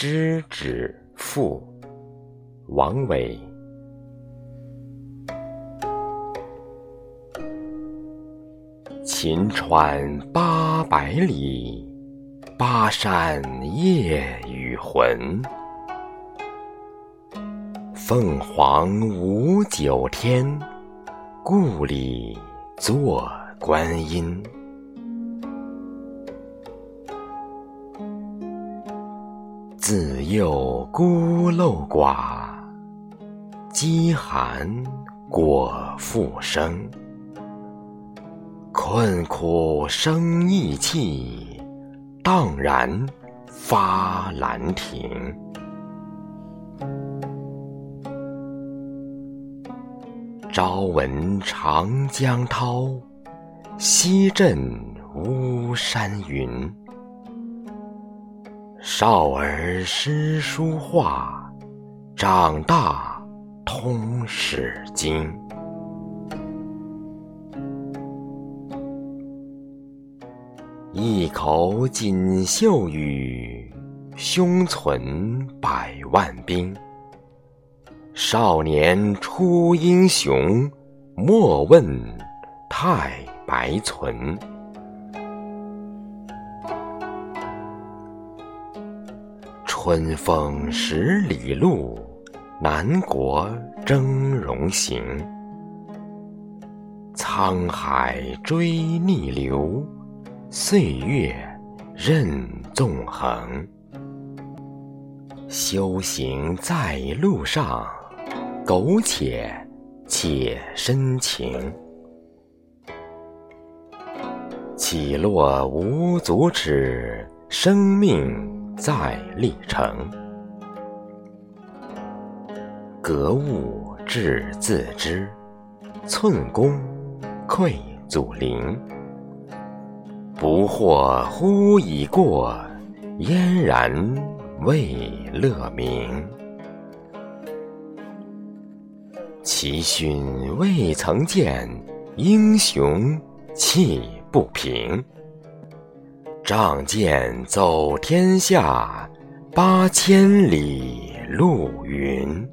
知止赋，王维。秦川八百里，巴山夜雨魂。凤凰舞九天，故里作观音。自幼孤陋寡，饥寒果复生。困苦生意气，荡然发兰亭。朝闻长江涛，夕振巫山云。少儿诗书画，长大通史经。一口锦绣语，胸存百万兵。少年出英雄，莫问太白存。春风十里路，南国峥嵘行。沧海追逆流。岁月任纵横，修行在路上，苟且且深情。起落无足耻，生命在历程。格物致自知，寸功愧祖灵。不惑乎已过，嫣然未乐明。其勋未曾见，英雄气不平。仗剑走天下，八千里路云。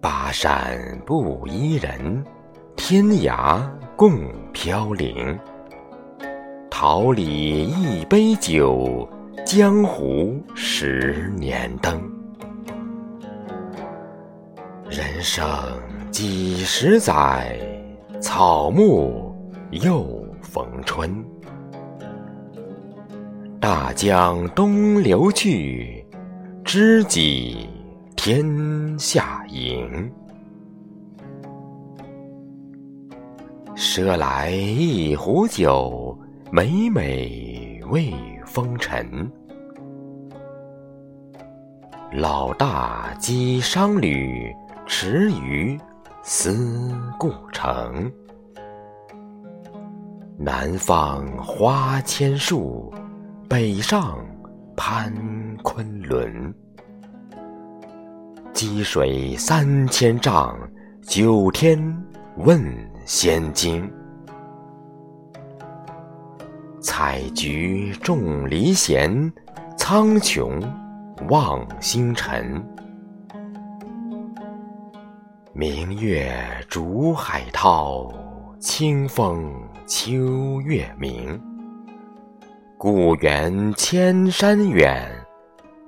巴山不依人。天涯共飘零，桃李一杯酒，江湖十年灯。人生几十载，草木又逢春。大江东流去，知己天下迎。赊来一壶酒，美美慰风尘。老大寄商旅，迟于思故城。南方花千树，北上攀昆仑。积水三千丈，九天问。仙经，采菊众离闲，苍穹望星辰。明月逐海涛，清风秋月明。故园千山远，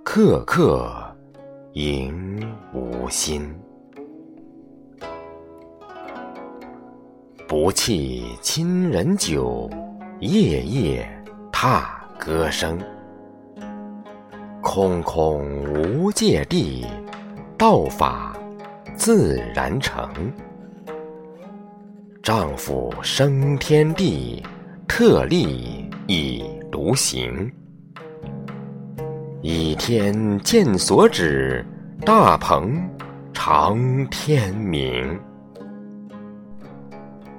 客客迎吾心。不弃亲人酒，夜夜踏歌声。空空无界地，道法自然成。丈夫生天地，特立以独行。倚天剑所指，大鹏长天明。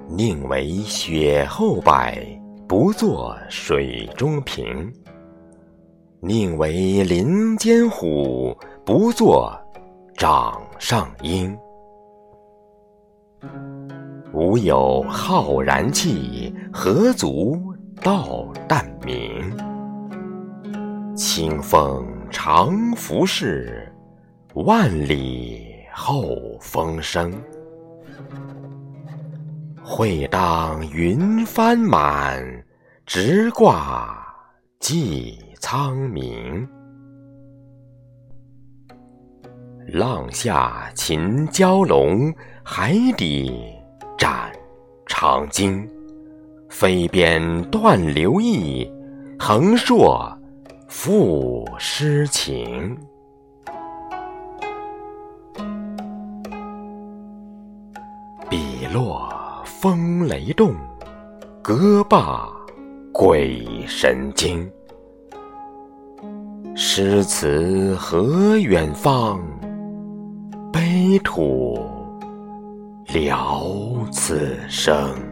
宁为雪后柏，不作水中萍。宁为林间虎，不作掌上鹰。吾有浩然气，何足道旦明？清风常拂拭，万里后风生。会当云帆满，直挂济苍冥。浪下秦蛟龙，海底长鲸。飞边断流意，横槊赋诗情。笔落风雷动，歌罢鬼神惊。诗词何远方？悲土了此生。